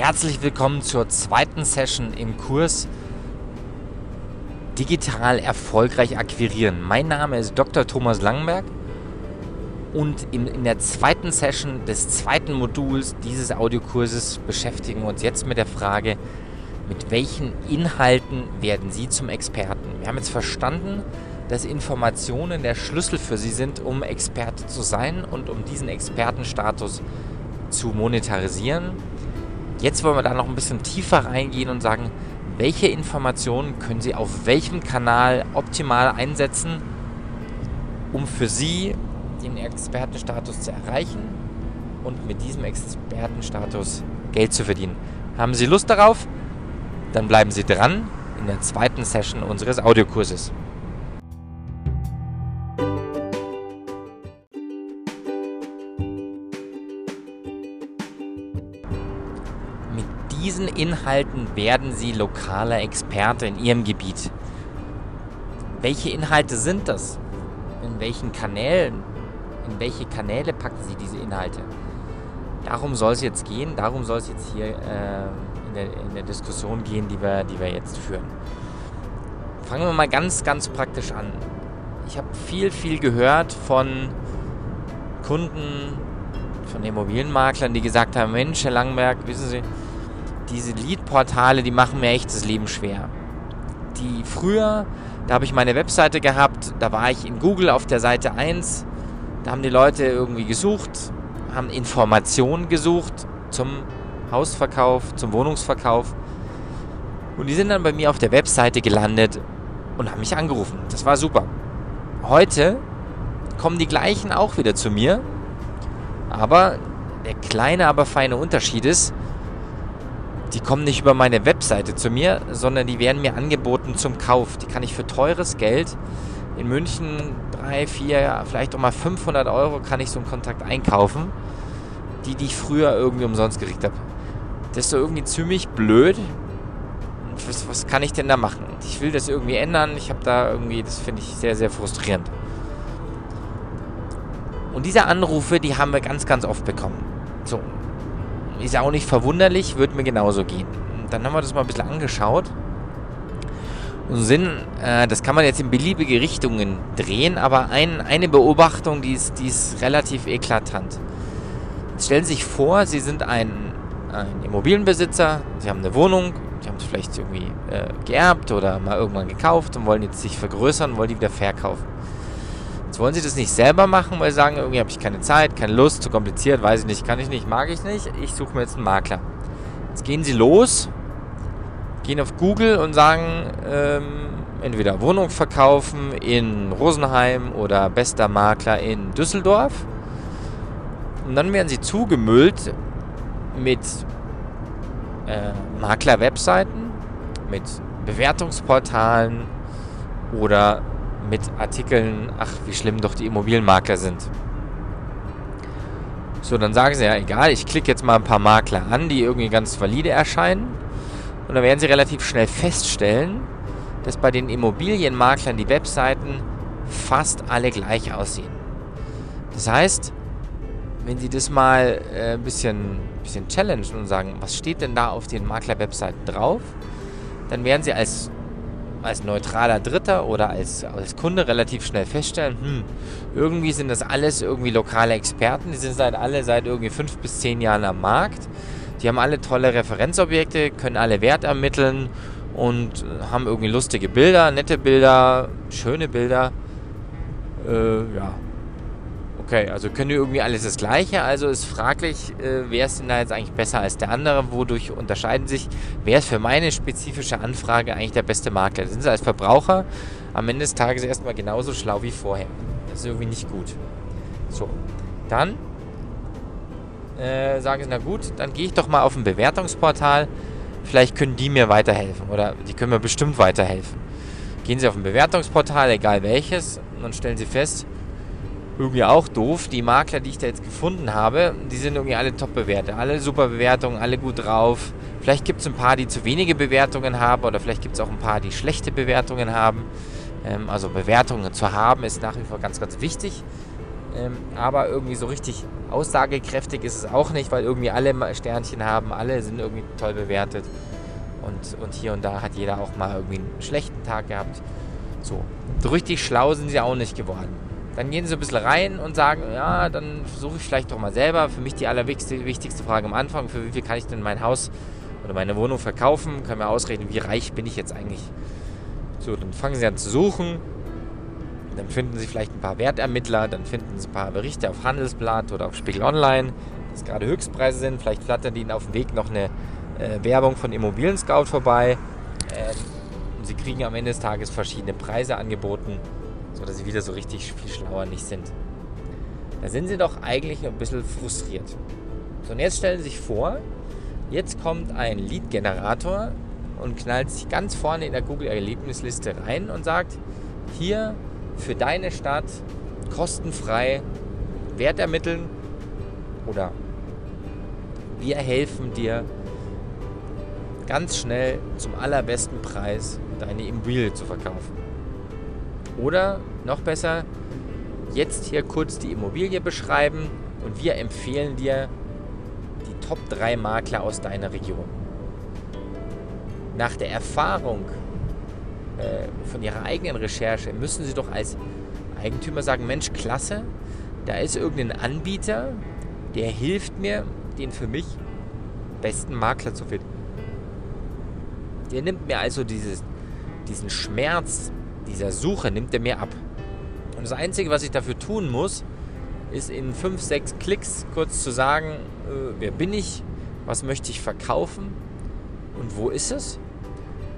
Herzlich willkommen zur zweiten Session im Kurs Digital erfolgreich akquirieren. Mein Name ist Dr. Thomas Langenberg und in, in der zweiten Session des zweiten Moduls dieses Audiokurses beschäftigen wir uns jetzt mit der Frage, mit welchen Inhalten werden Sie zum Experten? Wir haben jetzt verstanden, dass Informationen der Schlüssel für Sie sind, um Experte zu sein und um diesen Expertenstatus zu monetarisieren. Jetzt wollen wir da noch ein bisschen tiefer reingehen und sagen, welche Informationen können Sie auf welchem Kanal optimal einsetzen, um für Sie den Expertenstatus zu erreichen und mit diesem Expertenstatus Geld zu verdienen. Haben Sie Lust darauf? Dann bleiben Sie dran in der zweiten Session unseres Audiokurses. Inhalten werden Sie lokaler Experte in Ihrem Gebiet. Welche Inhalte sind das? In welchen Kanälen? In welche Kanäle packen Sie diese Inhalte? Darum soll es jetzt gehen, darum soll es jetzt hier äh, in, der, in der Diskussion gehen, die wir, die wir jetzt führen. Fangen wir mal ganz, ganz praktisch an. Ich habe viel, viel gehört von Kunden, von Immobilienmaklern, die gesagt haben, Mensch, Herr Langenberg, wissen Sie, diese Lead-Portale, die machen mir echt das Leben schwer. Die früher, da habe ich meine Webseite gehabt, da war ich in Google auf der Seite 1, da haben die Leute irgendwie gesucht, haben Informationen gesucht zum Hausverkauf, zum Wohnungsverkauf. Und die sind dann bei mir auf der Webseite gelandet und haben mich angerufen. Das war super. Heute kommen die gleichen auch wieder zu mir. Aber der kleine, aber feine Unterschied ist, die kommen nicht über meine Webseite zu mir, sondern die werden mir angeboten zum Kauf. Die kann ich für teures Geld in München 3, 4, vielleicht auch mal 500 Euro kann ich so einen Kontakt einkaufen, die, die ich früher irgendwie umsonst gekriegt habe. Das ist so irgendwie ziemlich blöd. Was, was kann ich denn da machen? Ich will das irgendwie ändern. Ich habe da irgendwie, das finde ich sehr, sehr frustrierend. Und diese Anrufe, die haben wir ganz, ganz oft bekommen. So. Ist ja auch nicht verwunderlich, wird mir genauso gehen. Dann haben wir das mal ein bisschen angeschaut. Und sind, äh, das kann man jetzt in beliebige Richtungen drehen, aber ein, eine Beobachtung, die ist, die ist relativ eklatant. Jetzt stellen Sie sich vor, Sie sind ein, ein Immobilienbesitzer, Sie haben eine Wohnung, Sie haben es vielleicht irgendwie äh, geerbt oder mal irgendwann gekauft und wollen jetzt sich vergrößern, wollen die wieder verkaufen. Wollen sie das nicht selber machen, weil sie sagen, irgendwie habe ich keine Zeit, keine Lust, zu kompliziert, weiß ich nicht, kann ich nicht, mag ich nicht. Ich suche mir jetzt einen Makler. Jetzt gehen sie los, gehen auf Google und sagen, ähm, entweder Wohnung verkaufen in Rosenheim oder bester Makler in Düsseldorf. Und dann werden sie zugemüllt mit äh, Makler-Webseiten, mit Bewertungsportalen oder mit Artikeln, ach, wie schlimm doch die Immobilienmakler sind. So, dann sagen sie ja, egal, ich klicke jetzt mal ein paar Makler an, die irgendwie ganz valide erscheinen. Und dann werden sie relativ schnell feststellen, dass bei den Immobilienmaklern die Webseiten fast alle gleich aussehen. Das heißt, wenn Sie das mal äh, ein bisschen, bisschen challengen und sagen, was steht denn da auf den Makler-Webseiten drauf, dann werden Sie als als neutraler Dritter oder als, als Kunde relativ schnell feststellen, hm, irgendwie sind das alles irgendwie lokale Experten, die sind seit alle seit irgendwie fünf bis zehn Jahren am Markt. Die haben alle tolle Referenzobjekte, können alle Wert ermitteln und haben irgendwie lustige Bilder, nette Bilder, schöne Bilder. Äh, ja, Okay, also können die irgendwie alles das Gleiche. Also ist fraglich, äh, wer ist denn da jetzt eigentlich besser als der andere? Wodurch unterscheiden sich? Wer ist für meine spezifische Anfrage eigentlich der beste Makler? Sind sie als Verbraucher am Ende des Tages erstmal genauso schlau wie vorher? Das ist irgendwie nicht gut. So, dann äh, sagen sie, na gut, dann gehe ich doch mal auf ein Bewertungsportal. Vielleicht können die mir weiterhelfen oder die können mir bestimmt weiterhelfen. Gehen Sie auf ein Bewertungsportal, egal welches, und dann stellen Sie fest, irgendwie auch doof. Die Makler, die ich da jetzt gefunden habe, die sind irgendwie alle top bewertet. Alle super Bewertungen, alle gut drauf. Vielleicht gibt es ein paar, die zu wenige Bewertungen haben oder vielleicht gibt es auch ein paar, die schlechte Bewertungen haben. Ähm, also Bewertungen zu haben ist nach wie vor ganz, ganz wichtig. Ähm, aber irgendwie so richtig aussagekräftig ist es auch nicht, weil irgendwie alle Sternchen haben, alle sind irgendwie toll bewertet. Und, und hier und da hat jeder auch mal irgendwie einen schlechten Tag gehabt. So. So richtig schlau sind sie auch nicht geworden. Dann gehen sie ein bisschen rein und sagen, ja, dann versuche ich vielleicht doch mal selber. Für mich die allerwichtigste Frage am Anfang, für wie viel kann ich denn mein Haus oder meine Wohnung verkaufen? Können wir ausrechnen, wie reich bin ich jetzt eigentlich? So, dann fangen sie an zu suchen. Dann finden sie vielleicht ein paar Wertermittler, dann finden sie ein paar Berichte auf Handelsblatt oder auf Spiegel Online, dass gerade Höchstpreise sind. Vielleicht flattert ihnen auf dem Weg noch eine äh, Werbung von Immobilien Scout vorbei. Ähm, und sie kriegen am Ende des Tages verschiedene Preise angeboten, sodass sie wieder so richtig viel schlauer nicht sind. Da sind sie doch eigentlich ein bisschen frustriert. So, und jetzt stellen Sie sich vor, jetzt kommt ein Lead-Generator und knallt sich ganz vorne in der Google-Erlebnisliste rein und sagt, hier für deine Stadt kostenfrei Wert ermitteln oder wir helfen dir ganz schnell zum allerbesten Preis deine Immobilie zu verkaufen. Oder noch besser, jetzt hier kurz die Immobilie beschreiben und wir empfehlen dir die Top 3 Makler aus deiner Region. Nach der Erfahrung äh, von ihrer eigenen Recherche müssen sie doch als Eigentümer sagen, Mensch, klasse, da ist irgendein Anbieter, der hilft mir, den für mich besten Makler zu finden. Der nimmt mir also dieses, diesen Schmerz dieser Suche, nimmt er mir ab. Und das Einzige, was ich dafür tun muss, ist in 5, 6 Klicks kurz zu sagen, äh, wer bin ich, was möchte ich verkaufen und wo ist es.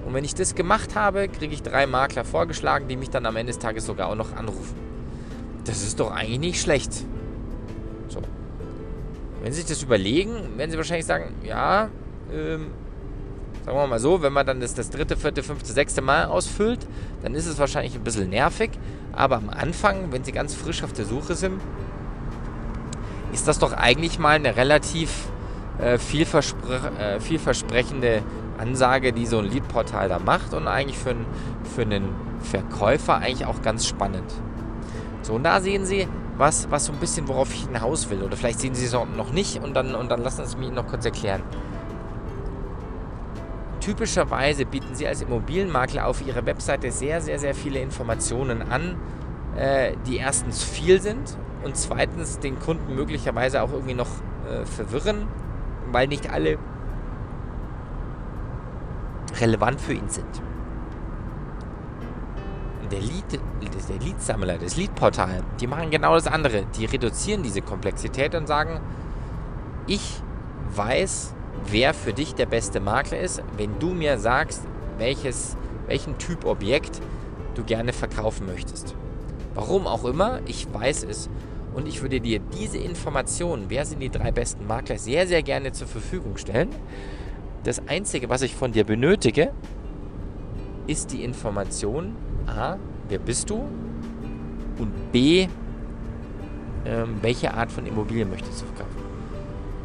Und wenn ich das gemacht habe, kriege ich drei Makler vorgeschlagen, die mich dann am Ende des Tages sogar auch noch anrufen. Das ist doch eigentlich nicht schlecht. So. Wenn Sie sich das überlegen, werden Sie wahrscheinlich sagen, ja, ähm, sagen wir mal so, wenn man dann das, das dritte, vierte, fünfte, sechste Mal ausfüllt, dann ist es wahrscheinlich ein bisschen nervig. Aber am Anfang, wenn Sie ganz frisch auf der Suche sind, ist das doch eigentlich mal eine relativ äh, vielverspre äh, vielversprechende Ansage, die so ein Lead-Portal da macht und eigentlich für, für einen Verkäufer eigentlich auch ganz spannend. So, und da sehen Sie, was, was so ein bisschen, worauf ich hinaus will. Oder vielleicht sehen Sie es noch nicht und dann, und dann lassen Sie es mir noch kurz erklären. Typischerweise bieten Sie als Immobilienmakler auf Ihrer Webseite sehr, sehr, sehr viele Informationen an, äh, die erstens viel sind und zweitens den Kunden möglicherweise auch irgendwie noch äh, verwirren, weil nicht alle relevant für ihn sind. Der Lead, der Leadsammler, das Leadportal, die machen genau das andere. Die reduzieren diese Komplexität und sagen, ich weiß, wer für dich der beste Makler ist, wenn du mir sagst, welches, welchen Typ Objekt du gerne verkaufen möchtest. Warum auch immer, ich weiß es. Und ich würde dir diese Informationen, wer sind die drei besten Makler, sehr, sehr gerne zur Verfügung stellen. Das Einzige, was ich von dir benötige, ist die Information, a, wer bist du? Und b, ähm, welche Art von Immobilien möchtest du verkaufen?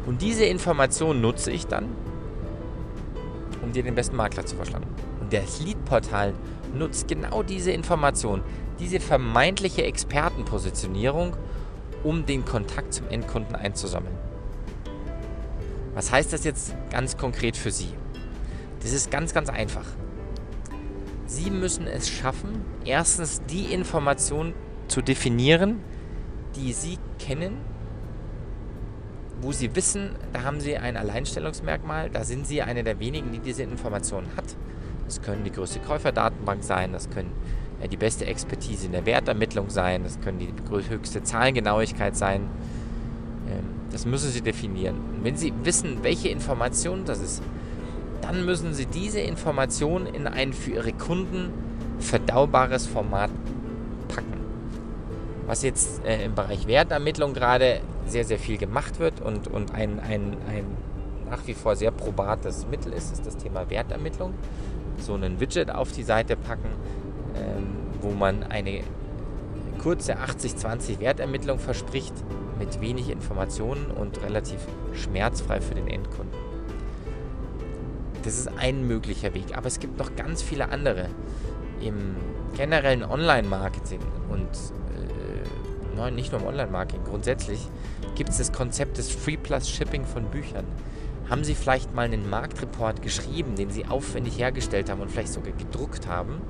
Und diese Information nutze ich dann, um dir den besten Makler zu verschlagen. Und das Lead-Portal nutzt genau diese Information, diese vermeintliche Expertenpositionierung, um den Kontakt zum Endkunden einzusammeln. Was heißt das jetzt ganz konkret für Sie? Das ist ganz, ganz einfach. Sie müssen es schaffen, erstens die Information zu definieren, die Sie kennen, wo Sie wissen, da haben Sie ein Alleinstellungsmerkmal, da sind Sie eine der wenigen, die diese Informationen hat. Das können die größte Käuferdatenbank sein, das können die beste Expertise in der Wertermittlung sein, das können die höchste Zahlengenauigkeit sein. Ähm, das müssen Sie definieren. Und wenn Sie wissen, welche Information das ist, dann müssen Sie diese Information in ein für Ihre Kunden verdaubares Format packen. Was jetzt äh, im Bereich Wertermittlung gerade sehr, sehr viel gemacht wird und, und ein, ein, ein nach wie vor sehr probates Mittel ist, ist das Thema Wertermittlung. So einen Widget auf die Seite packen, ähm, wo man eine kurze 80-20 Wertermittlung verspricht mit wenig Informationen und relativ schmerzfrei für den Endkunden. Das ist ein möglicher Weg, aber es gibt noch ganz viele andere. Im generellen Online-Marketing und nein, nicht nur im Online-Marketing, grundsätzlich gibt es das Konzept des Free Plus Shipping von Büchern. Haben Sie vielleicht mal einen Marktreport geschrieben, den Sie aufwendig hergestellt haben und vielleicht sogar gedruckt haben?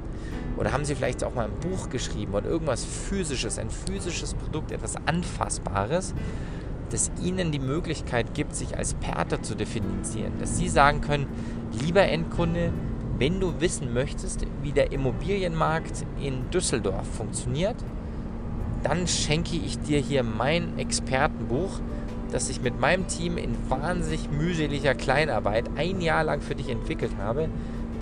Oder haben Sie vielleicht auch mal ein Buch geschrieben oder irgendwas physisches, ein physisches Produkt, etwas Anfassbares, das Ihnen die Möglichkeit gibt, sich als Perter zu definieren? Dass Sie sagen können, lieber Endkunde, wenn du wissen möchtest, wie der Immobilienmarkt in Düsseldorf funktioniert, dann schenke ich dir hier mein Expertenbuch, das ich mit meinem Team in wahnsinnig mühseliger Kleinarbeit ein Jahr lang für dich entwickelt habe.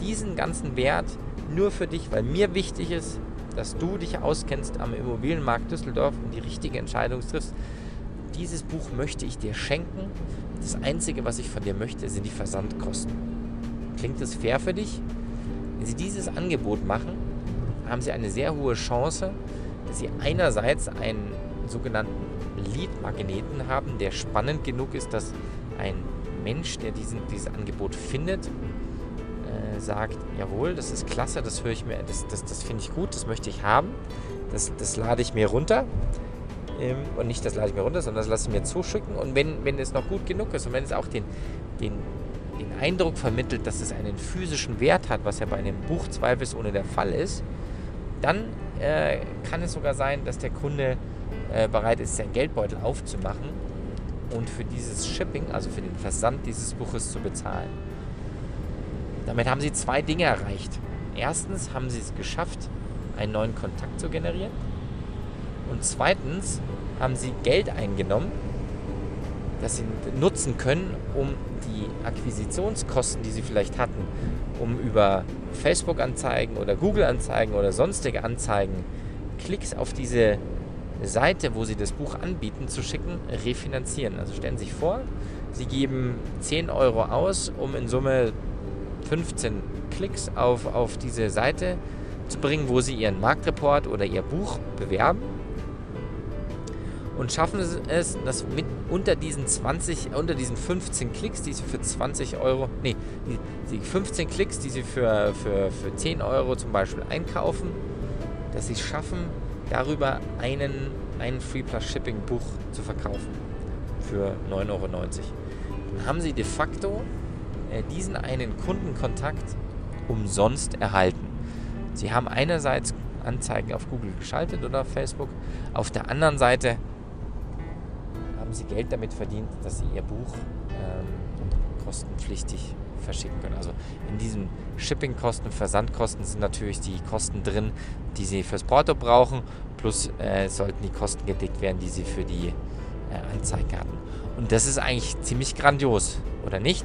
Diesen ganzen Wert nur für dich, weil mir wichtig ist, dass du dich auskennst am Immobilienmarkt Düsseldorf und die richtige Entscheidung triffst. Dieses Buch möchte ich dir schenken. Das Einzige, was ich von dir möchte, sind die Versandkosten. Klingt das fair für dich? Wenn Sie dieses Angebot machen, haben Sie eine sehr hohe Chance, dass Sie einerseits einen sogenannten Lead-Magneten haben, der spannend genug ist, dass ein Mensch, der diesen, dieses Angebot findet, äh, sagt, jawohl, das ist klasse, das höre ich mir, das, das, das finde ich gut, das möchte ich haben, das, das lade ich mir runter. Ähm, und nicht das lade ich mir runter, sondern das lasse ich mir zuschicken. Und wenn, wenn es noch gut genug ist und wenn es auch den, den, den Eindruck vermittelt, dass es einen physischen Wert hat, was ja bei einem Buch zweifelsohne der Fall ist, dann äh, kann es sogar sein, dass der Kunde äh, bereit ist, seinen Geldbeutel aufzumachen und für dieses Shipping, also für den Versand dieses Buches zu bezahlen. Damit haben sie zwei Dinge erreicht. Erstens haben sie es geschafft, einen neuen Kontakt zu generieren. Und zweitens haben sie Geld eingenommen, das sie nutzen können, um die Akquisitionskosten, die sie vielleicht hatten, um über Facebook-Anzeigen oder Google-Anzeigen oder sonstige Anzeigen Klicks auf diese Seite, wo sie das Buch anbieten, zu schicken, refinanzieren. Also stellen Sie sich vor, Sie geben 10 Euro aus, um in Summe 15 Klicks auf, auf diese Seite zu bringen, wo Sie Ihren Marktreport oder Ihr Buch bewerben und schaffen es, dass mit unter diesen 20, unter diesen 15 Klicks, die sie für 20 Euro, nee, die 15 Klicks, die sie für, für, für 10 Euro zum Beispiel einkaufen, dass sie es schaffen, darüber einen, ein Free Plus Shipping Buch zu verkaufen für 9,90 Euro. Dann haben sie de facto äh, diesen einen Kundenkontakt umsonst erhalten. Sie haben einerseits Anzeigen auf Google geschaltet oder auf Facebook, auf der anderen Seite haben sie Geld damit verdient, dass sie ihr Buch ähm, kostenpflichtig verschicken können. Also in diesen Shippingkosten, Versandkosten sind natürlich die Kosten drin, die sie fürs Porto brauchen, plus äh, sollten die Kosten gedeckt werden, die sie für die äh, Anzeige hatten. Und das ist eigentlich ziemlich grandios, oder nicht?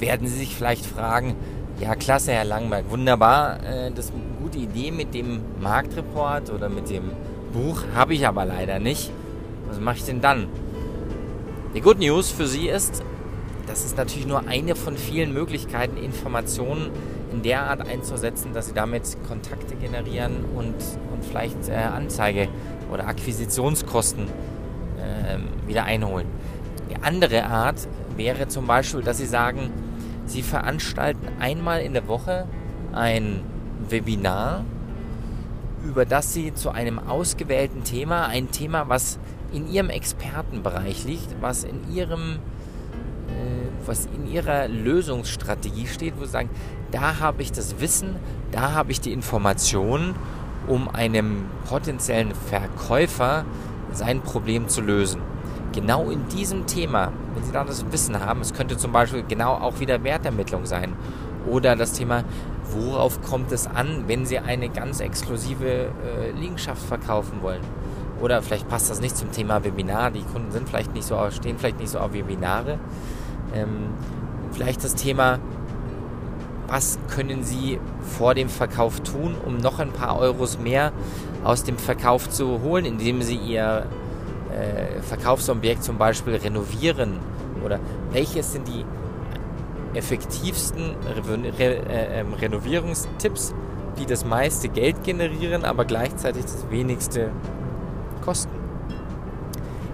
Werden Sie sich vielleicht fragen, ja klasse, Herr Langberg, wunderbar, äh, das ist eine gute Idee mit dem Marktreport oder mit dem Buch, habe ich aber leider nicht. Was mache ich denn dann? Die Good News für Sie ist, das ist natürlich nur eine von vielen Möglichkeiten, Informationen in der Art einzusetzen, dass Sie damit Kontakte generieren und, und vielleicht äh, Anzeige- oder Akquisitionskosten äh, wieder einholen. Die andere Art wäre zum Beispiel, dass Sie sagen, Sie veranstalten einmal in der Woche ein Webinar, über das Sie zu einem ausgewählten Thema, ein Thema, was in Ihrem Expertenbereich liegt, was in Ihrem äh, was in ihrer Lösungsstrategie steht, wo sie sagen, da habe ich das Wissen, da habe ich die Informationen, um einem potenziellen Verkäufer sein Problem zu lösen genau in diesem Thema, wenn Sie da das Wissen haben, es könnte zum Beispiel genau auch wieder Wertermittlung sein oder das Thema, worauf kommt es an, wenn Sie eine ganz exklusive äh, Liegenschaft verkaufen wollen. Oder vielleicht passt das nicht zum Thema Webinar, die Kunden sind vielleicht nicht so, stehen vielleicht nicht so auf Webinare. Ähm, vielleicht das Thema, was können Sie vor dem Verkauf tun, um noch ein paar Euros mehr aus dem Verkauf zu holen, indem Sie Ihr äh, Verkaufsobjekt zum Beispiel renovieren? Oder welches sind die effektivsten Re Re äh, ähm, Renovierungstipps, die das meiste Geld generieren, aber gleichzeitig das wenigste kosten?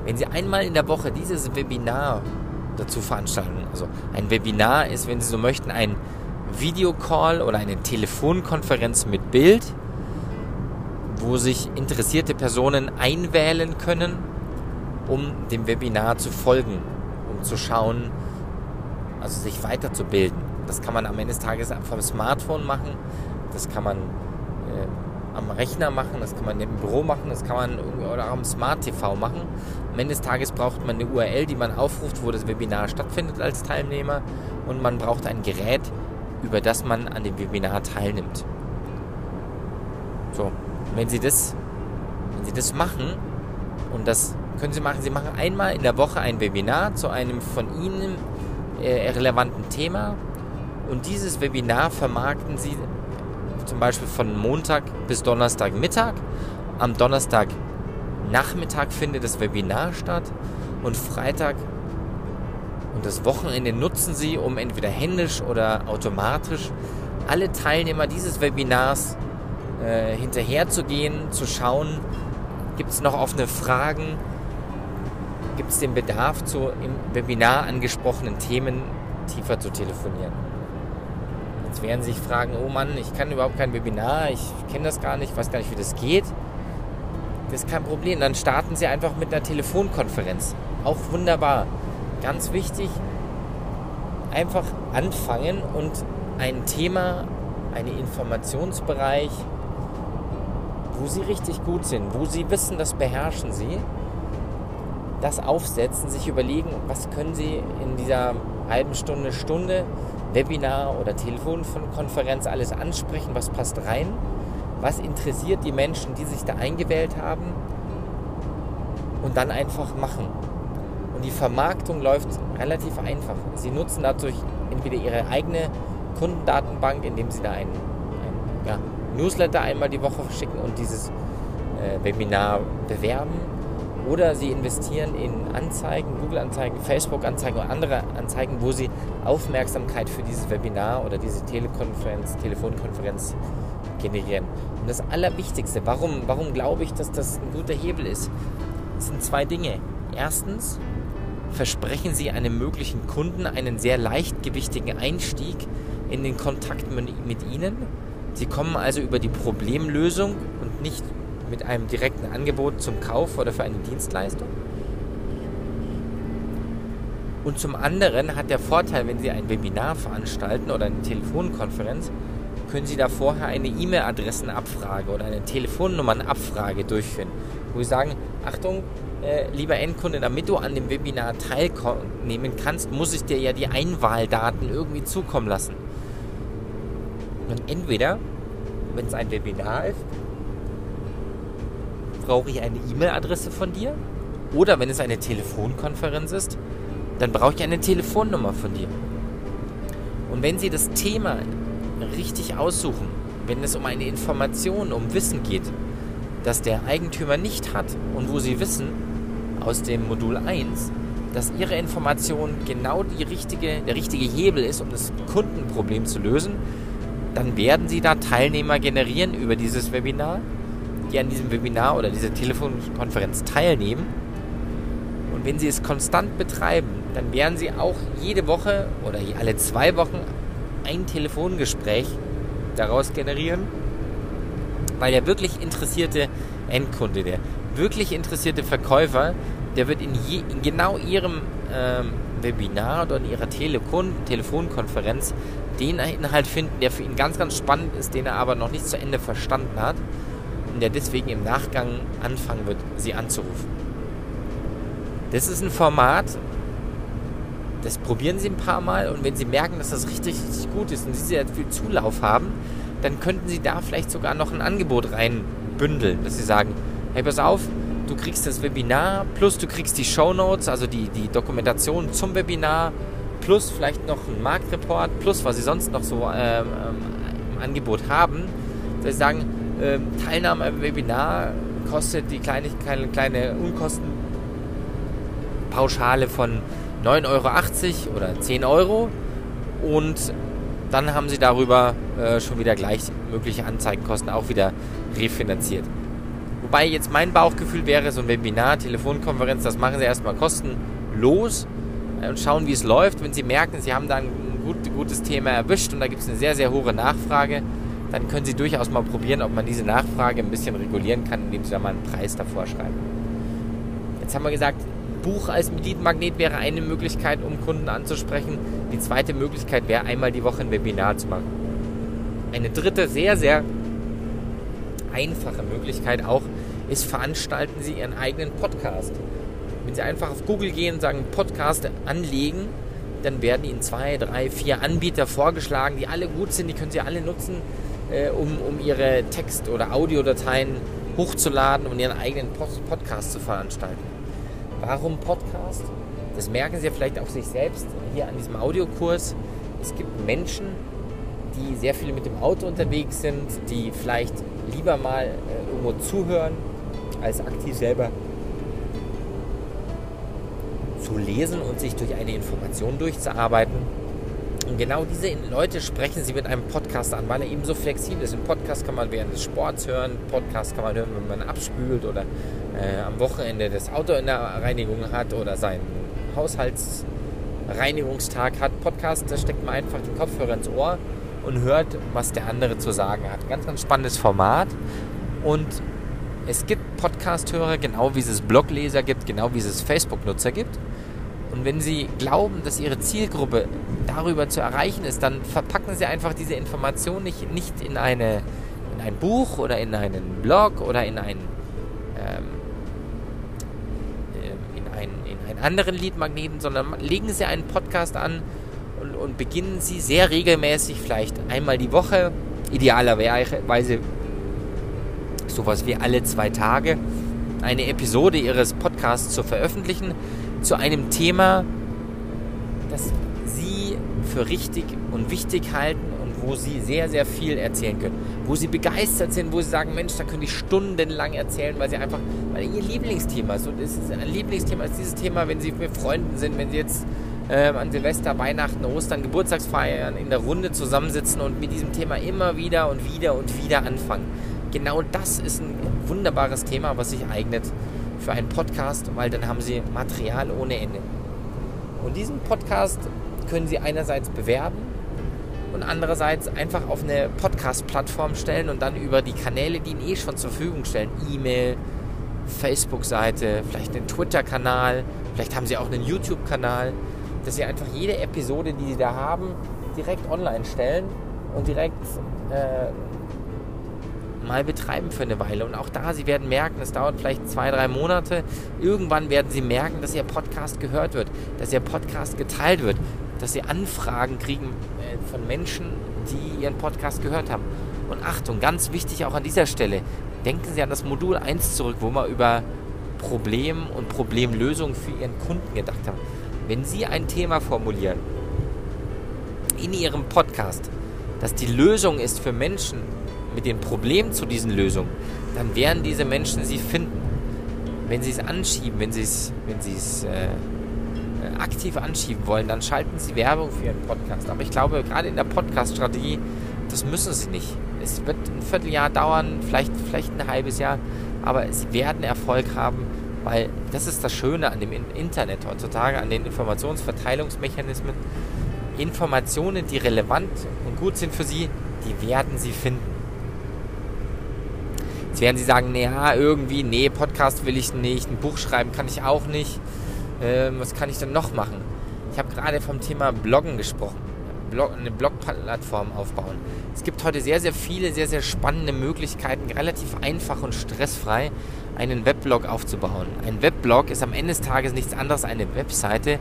Wenn Sie einmal in der Woche dieses Webinar dazu veranstalten, also ein Webinar ist, wenn Sie so möchten, ein Videocall oder eine Telefonkonferenz mit Bild, wo sich interessierte Personen einwählen können, um dem Webinar zu folgen, um zu schauen, also sich weiterzubilden. Das kann man am Ende des Tages vom Smartphone machen, das kann man äh, am Rechner machen, das kann man im Büro machen, das kann man oder am Smart TV machen. Am Ende des Tages braucht man eine URL, die man aufruft, wo das Webinar stattfindet als Teilnehmer und man braucht ein Gerät, über das man an dem Webinar teilnimmt. So, wenn Sie das, wenn Sie das machen und das können Sie machen, Sie machen einmal in der Woche ein Webinar zu einem von Ihnen äh, relevanten Thema und dieses Webinar vermarkten Sie zum Beispiel von Montag bis Donnerstag Mittag. Am Donnerstag Nachmittag findet das Webinar statt und Freitag und das Wochenende nutzen Sie, um entweder händisch oder automatisch alle Teilnehmer dieses Webinars äh, hinterherzugehen, zu schauen, gibt es noch offene Fragen, gibt es den Bedarf, zu im Webinar angesprochenen Themen tiefer zu telefonieren. Jetzt werden Sie sich fragen, oh Mann, ich kann überhaupt kein Webinar, ich kenne das gar nicht, weiß gar nicht, wie das geht. Das ist kein Problem. Dann starten Sie einfach mit einer Telefonkonferenz. Auch wunderbar. Ganz wichtig, einfach anfangen und ein Thema, einen Informationsbereich, wo Sie richtig gut sind, wo Sie wissen, das beherrschen Sie, das aufsetzen, sich überlegen, was können Sie in dieser halben Stunde, Stunde Webinar oder Telefonkonferenz alles ansprechen, was passt rein, was interessiert die Menschen, die sich da eingewählt haben und dann einfach machen. Und die Vermarktung läuft relativ einfach. Sie nutzen dadurch entweder ihre eigene Kundendatenbank, indem sie da einen, einen ja, Newsletter einmal die Woche verschicken und dieses äh, Webinar bewerben oder sie investieren in Anzeigen, Google-Anzeigen, Facebook-Anzeigen oder andere Anzeigen, wo sie Aufmerksamkeit für dieses Webinar oder diese Telekonferenz, Telefonkonferenz generieren. Und das Allerwichtigste, warum, warum glaube ich, dass das ein guter Hebel ist, sind zwei Dinge. Erstens versprechen Sie einem möglichen Kunden einen sehr leichtgewichtigen Einstieg in den Kontakt mit Ihnen. Sie kommen also über die Problemlösung und nicht mit einem direkten Angebot zum Kauf oder für eine Dienstleistung. Und zum anderen hat der Vorteil, wenn Sie ein Webinar veranstalten oder eine Telefonkonferenz, können Sie da vorher eine E-Mail-Adressenabfrage oder eine Telefonnummernabfrage durchführen, wo Sie sagen, Achtung, äh, lieber Endkunde, damit du an dem Webinar teilnehmen kannst, muss ich dir ja die Einwahldaten irgendwie zukommen lassen. Und entweder, wenn es ein Webinar ist, brauche ich eine E-Mail-Adresse von dir. Oder wenn es eine Telefonkonferenz ist, dann brauche ich eine Telefonnummer von dir. Und wenn Sie das Thema richtig aussuchen, wenn es um eine Information, um Wissen geht, das der Eigentümer nicht hat und wo Sie wissen aus dem Modul 1, dass Ihre Information genau die richtige, der richtige Hebel ist, um das Kundenproblem zu lösen, dann werden Sie da Teilnehmer generieren über dieses Webinar die an diesem Webinar oder dieser Telefonkonferenz teilnehmen. Und wenn Sie es konstant betreiben, dann werden Sie auch jede Woche oder alle zwei Wochen ein Telefongespräch daraus generieren, weil der wirklich interessierte Endkunde, der wirklich interessierte Verkäufer, der wird in, je, in genau Ihrem ähm, Webinar oder in Ihrer Telefon Telefonkonferenz den Inhalt finden, der für ihn ganz, ganz spannend ist, den er aber noch nicht zu Ende verstanden hat und der deswegen im Nachgang anfangen wird, sie anzurufen. Das ist ein Format, das probieren Sie ein paar Mal und wenn Sie merken, dass das richtig, richtig gut ist und Sie sehr viel Zulauf haben, dann könnten Sie da vielleicht sogar noch ein Angebot reinbündeln, dass Sie sagen, hey, pass auf, du kriegst das Webinar, plus du kriegst die Show Notes, also die, die Dokumentation zum Webinar, plus vielleicht noch ein Marktreport, plus was Sie sonst noch so ähm, im Angebot haben. Dass Sie sagen, ähm, Teilnahme am Webinar kostet die kleine, kleine, kleine Unkostenpauschale von 9,80 Euro oder 10 Euro und dann haben sie darüber äh, schon wieder gleich mögliche Anzeigenkosten auch wieder refinanziert. Wobei jetzt mein Bauchgefühl wäre, so ein Webinar, Telefonkonferenz, das machen Sie erstmal kostenlos äh, und schauen, wie es läuft. Wenn Sie merken, Sie haben da ein gut, gutes Thema erwischt und da gibt es eine sehr, sehr hohe Nachfrage, dann können Sie durchaus mal probieren, ob man diese Nachfrage ein bisschen regulieren kann, indem Sie da mal einen Preis davor schreiben. Jetzt haben wir gesagt, Buch als Leadmagnet wäre eine Möglichkeit, um Kunden anzusprechen. Die zweite Möglichkeit wäre, einmal die Woche ein Webinar zu machen. Eine dritte, sehr, sehr einfache Möglichkeit auch, ist, veranstalten Sie Ihren eigenen Podcast. Wenn Sie einfach auf Google gehen und sagen Podcast anlegen, dann werden Ihnen zwei, drei, vier Anbieter vorgeschlagen, die alle gut sind, die können Sie alle nutzen, äh, um, um Ihre Text- oder Audiodateien hochzuladen und Ihren eigenen Podcast zu veranstalten. Warum Podcast? Das merken Sie ja vielleicht auch sich selbst hier an diesem Audiokurs. Es gibt Menschen, die sehr viel mit dem Auto unterwegs sind, die vielleicht lieber mal äh, irgendwo zuhören, als aktiv selber zu lesen und sich durch eine Information durchzuarbeiten. Und genau diese Leute sprechen sie mit einem Podcast an, weil er eben so flexibel ist. Ein Podcast kann man während des Sports hören, Podcast kann man hören, wenn man abspült oder äh, am Wochenende das Auto in der Reinigung hat oder seinen Haushaltsreinigungstag hat. Podcast, da steckt man einfach den Kopfhörer ins Ohr und hört, was der andere zu sagen hat. Ganz, ganz spannendes Format. Und es gibt Podcast-Hörer, genau wie es Blogleser gibt, genau wie es Facebook-Nutzer gibt. Und wenn Sie glauben, dass Ihre Zielgruppe darüber zu erreichen ist, dann verpacken Sie einfach diese Information nicht, nicht in, eine, in ein Buch oder in einen Blog oder in ein ähm, äh, in, ein, in einen anderen Leadmagneten, sondern legen Sie einen Podcast an und, und beginnen Sie sehr regelmäßig, vielleicht einmal die Woche, idealerweise sowas wie alle zwei Tage, eine Episode Ihres Podcasts zu veröffentlichen zu einem Thema, das Sie für richtig und wichtig halten und wo Sie sehr, sehr viel erzählen können. Wo Sie begeistert sind, wo Sie sagen, Mensch, da könnte ich stundenlang erzählen, weil Sie einfach, weil Ihr Lieblingsthema es ist ein Lieblingsthema ist dieses Thema, wenn Sie mit Freunden sind, wenn Sie jetzt äh, an Silvester, Weihnachten, Ostern, Geburtstagsfeiern in der Runde zusammensitzen und mit diesem Thema immer wieder und wieder und wieder anfangen. Genau das ist ein wunderbares Thema, was sich eignet für einen Podcast, weil dann haben Sie Material ohne Ende. Und diesen Podcast können Sie einerseits bewerben und andererseits einfach auf eine Podcast-Plattform stellen und dann über die Kanäle, die Ihnen eh schon zur Verfügung stellen, E-Mail, Facebook-Seite, vielleicht einen Twitter-Kanal, vielleicht haben Sie auch einen YouTube-Kanal, dass Sie einfach jede Episode, die Sie da haben, direkt online stellen und direkt äh, mal betreiben für eine Weile. Und auch da, Sie werden merken, es dauert vielleicht zwei, drei Monate. Irgendwann werden Sie merken, dass Ihr Podcast gehört wird, dass Ihr Podcast geteilt wird, dass Sie Anfragen kriegen äh, von Menschen, die Ihren Podcast gehört haben. Und Achtung, ganz wichtig auch an dieser Stelle, denken Sie an das Modul 1 zurück, wo wir über Problem und Problemlösung für Ihren Kunden gedacht haben. Wenn Sie ein Thema formulieren in Ihrem Podcast, das die Lösung ist für Menschen, mit den Problemen zu diesen Lösungen, dann werden diese Menschen sie finden. Wenn sie es anschieben, wenn sie es, wenn sie es äh, äh, aktiv anschieben wollen, dann schalten sie Werbung für ihren Podcast. Aber ich glaube, gerade in der Podcast-Strategie, das müssen sie nicht. Es wird ein Vierteljahr dauern, vielleicht, vielleicht ein halbes Jahr, aber sie werden Erfolg haben, weil das ist das Schöne an dem Internet heutzutage, an den Informationsverteilungsmechanismen. Informationen, die relevant und gut sind für sie, die werden sie finden. Jetzt werden sie sagen, naja, irgendwie, nee, Podcast will ich nicht, ein Buch schreiben kann ich auch nicht. Ähm, was kann ich denn noch machen? Ich habe gerade vom Thema Bloggen gesprochen. Blog, eine Blogplattform aufbauen. Es gibt heute sehr, sehr viele, sehr, sehr spannende Möglichkeiten, relativ einfach und stressfrei einen Weblog aufzubauen. Ein Weblog ist am Ende des Tages nichts anderes als eine Webseite,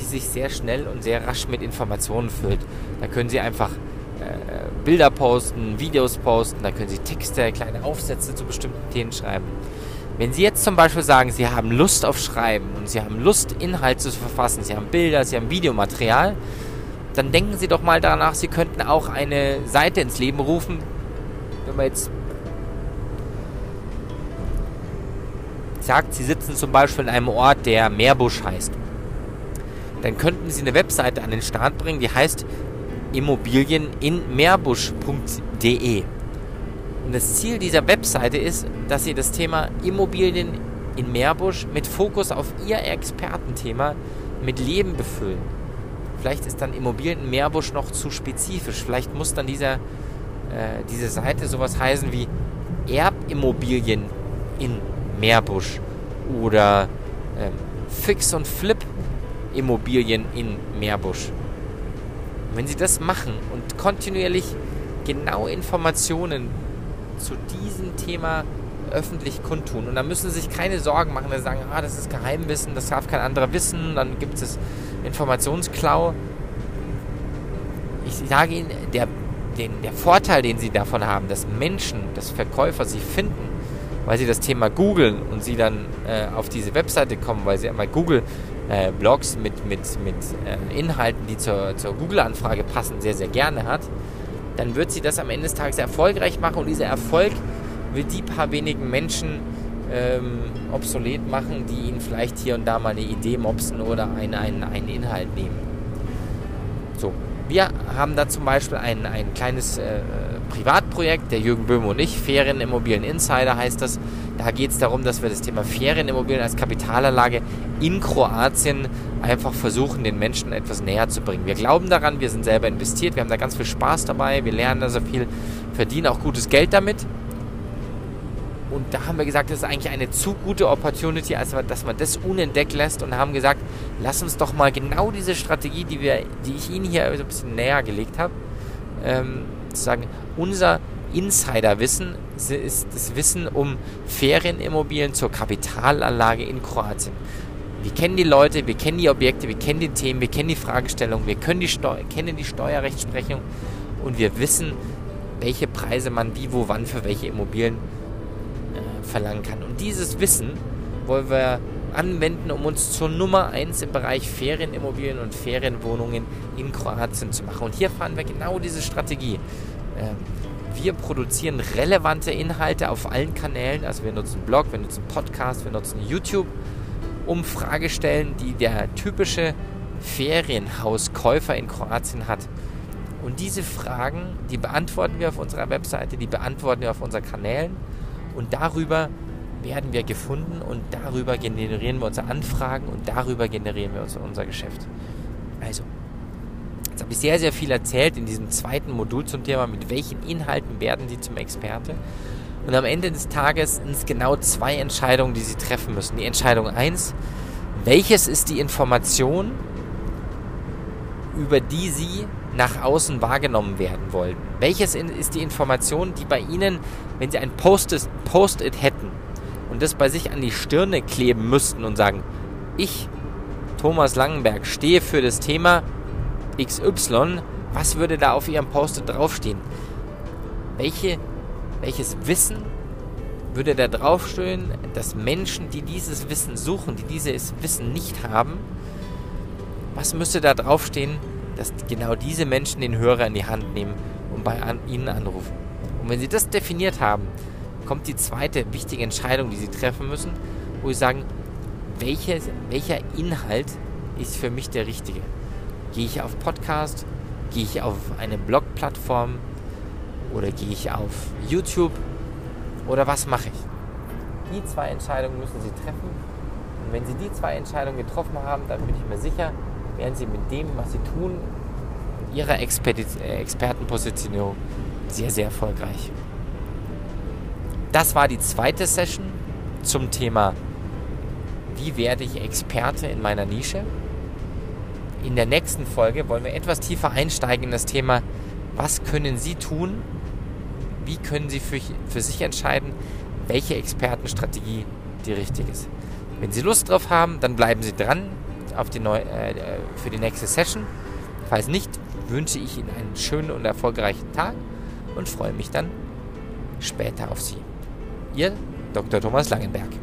die sich sehr schnell und sehr rasch mit Informationen füllt. Da können Sie einfach äh, Bilder posten, Videos posten, da können Sie Texte, kleine Aufsätze zu bestimmten Themen schreiben. Wenn Sie jetzt zum Beispiel sagen, Sie haben Lust auf Schreiben und Sie haben Lust, Inhalte zu verfassen, Sie haben Bilder, Sie haben Videomaterial, dann denken Sie doch mal danach, Sie könnten auch eine Seite ins Leben rufen, wenn man jetzt sagt, Sie sitzen zum Beispiel in einem Ort, der Meerbusch heißt. Dann könnten Sie eine Webseite an den Start bringen, die heißt Immobilien in Meerbusch.de. Und das Ziel dieser Webseite ist, dass Sie das Thema Immobilien in Meerbusch mit Fokus auf Ihr Expertenthema mit Leben befüllen. Vielleicht ist dann Immobilien in Meerbusch noch zu spezifisch. Vielleicht muss dann dieser, äh, diese Seite sowas heißen wie Erbimmobilien in Meerbusch oder äh, Fix- und Flip-Immobilien in Meerbusch. Und wenn Sie das machen und kontinuierlich genau Informationen zu diesem Thema öffentlich kundtun. Und da müssen Sie sich keine Sorgen machen, dass Sie sagen, ah, das ist Geheimwissen, das darf kein anderer wissen, dann gibt es Informationsklau. Ich sage Ihnen, der, den, der Vorteil, den Sie davon haben, dass Menschen, dass Verkäufer Sie finden, weil sie das Thema googeln und sie dann äh, auf diese Webseite kommen, weil sie einmal Google äh, Blogs mit, mit, mit äh, Inhalten, die zur, zur Google-Anfrage passen, sehr, sehr gerne hat, dann wird sie das am Ende des Tages erfolgreich machen und dieser Erfolg wird die paar wenigen Menschen ähm, obsolet machen, die ihnen vielleicht hier und da mal eine Idee mopsen oder einen, einen, einen Inhalt nehmen. So, wir haben da zum Beispiel ein, ein kleines äh, Privatprojekt, der Jürgen Böhm und ich, Ferienimmobilien Insider heißt das. Da geht es darum, dass wir das Thema Ferienimmobilien als Kapitalanlage in Kroatien einfach versuchen, den Menschen etwas näher zu bringen. Wir glauben daran, wir sind selber investiert, wir haben da ganz viel Spaß dabei, wir lernen da so viel, verdienen auch gutes Geld damit. Und da haben wir gesagt, das ist eigentlich eine zu gute Opportunity, als dass man das unentdeckt lässt und haben gesagt, lass uns doch mal genau diese Strategie, die, wir, die ich Ihnen hier so ein bisschen näher gelegt habe, ähm, sagen, unser Insiderwissen ist das Wissen um Ferienimmobilien zur Kapitalanlage in Kroatien. Wir kennen die Leute, wir kennen die Objekte, wir kennen die Themen, wir kennen die Fragestellungen, wir können die kennen die Steuerrechtsprechung und wir wissen, welche Preise man wie, wo, wann für welche Immobilien äh, verlangen kann. Und dieses Wissen wollen wir anwenden, um uns zur Nummer 1 im Bereich Ferienimmobilien und Ferienwohnungen in Kroatien zu machen. Und hier fahren wir genau diese Strategie. Ähm, wir produzieren relevante Inhalte auf allen Kanälen. Also wir nutzen Blog, wir nutzen Podcast, wir nutzen YouTube, um Fragestellen, die der typische Ferienhauskäufer in Kroatien hat. Und diese Fragen, die beantworten wir auf unserer Webseite, die beantworten wir auf unseren Kanälen. Und darüber werden wir gefunden und darüber generieren wir unsere Anfragen und darüber generieren wir unser Geschäft. Also, jetzt habe ich sehr, sehr viel erzählt in diesem zweiten Modul zum Thema, mit welchen Inhalten werden Sie zum Experte. Und am Ende des Tages sind es genau zwei Entscheidungen, die Sie treffen müssen. Die Entscheidung 1, welches ist die Information, über die Sie nach außen wahrgenommen werden wollen? Welches ist die Information, die bei Ihnen, wenn Sie ein Post-it Post hätten, und das bei sich an die Stirne kleben müssten und sagen, ich, Thomas Langenberg, stehe für das Thema XY, was würde da auf Ihrem Post draufstehen? Welche, welches Wissen würde da draufstehen, dass Menschen, die dieses Wissen suchen, die dieses Wissen nicht haben, was müsste da draufstehen, dass genau diese Menschen den Hörer in die Hand nehmen und bei an, ihnen anrufen? Und wenn sie das definiert haben, kommt die zweite wichtige Entscheidung, die Sie treffen müssen, wo Sie sagen, welche, welcher Inhalt ist für mich der richtige? Gehe ich auf Podcast? Gehe ich auf eine Blog-Plattform? Oder gehe ich auf YouTube? Oder was mache ich? Die zwei Entscheidungen müssen Sie treffen. Und wenn Sie die zwei Entscheidungen getroffen haben, dann bin ich mir sicher, werden Sie mit dem, was Sie tun, Ihrer Expertenpositionierung sehr, sehr erfolgreich. Das war die zweite Session zum Thema, wie werde ich Experte in meiner Nische. In der nächsten Folge wollen wir etwas tiefer einsteigen in das Thema, was können Sie tun, wie können Sie für, für sich entscheiden, welche Expertenstrategie die richtige ist. Wenn Sie Lust drauf haben, dann bleiben Sie dran auf die neu, äh, für die nächste Session. Falls nicht, wünsche ich Ihnen einen schönen und erfolgreichen Tag und freue mich dann später auf Sie. Ihr Dr. Thomas Langenberg.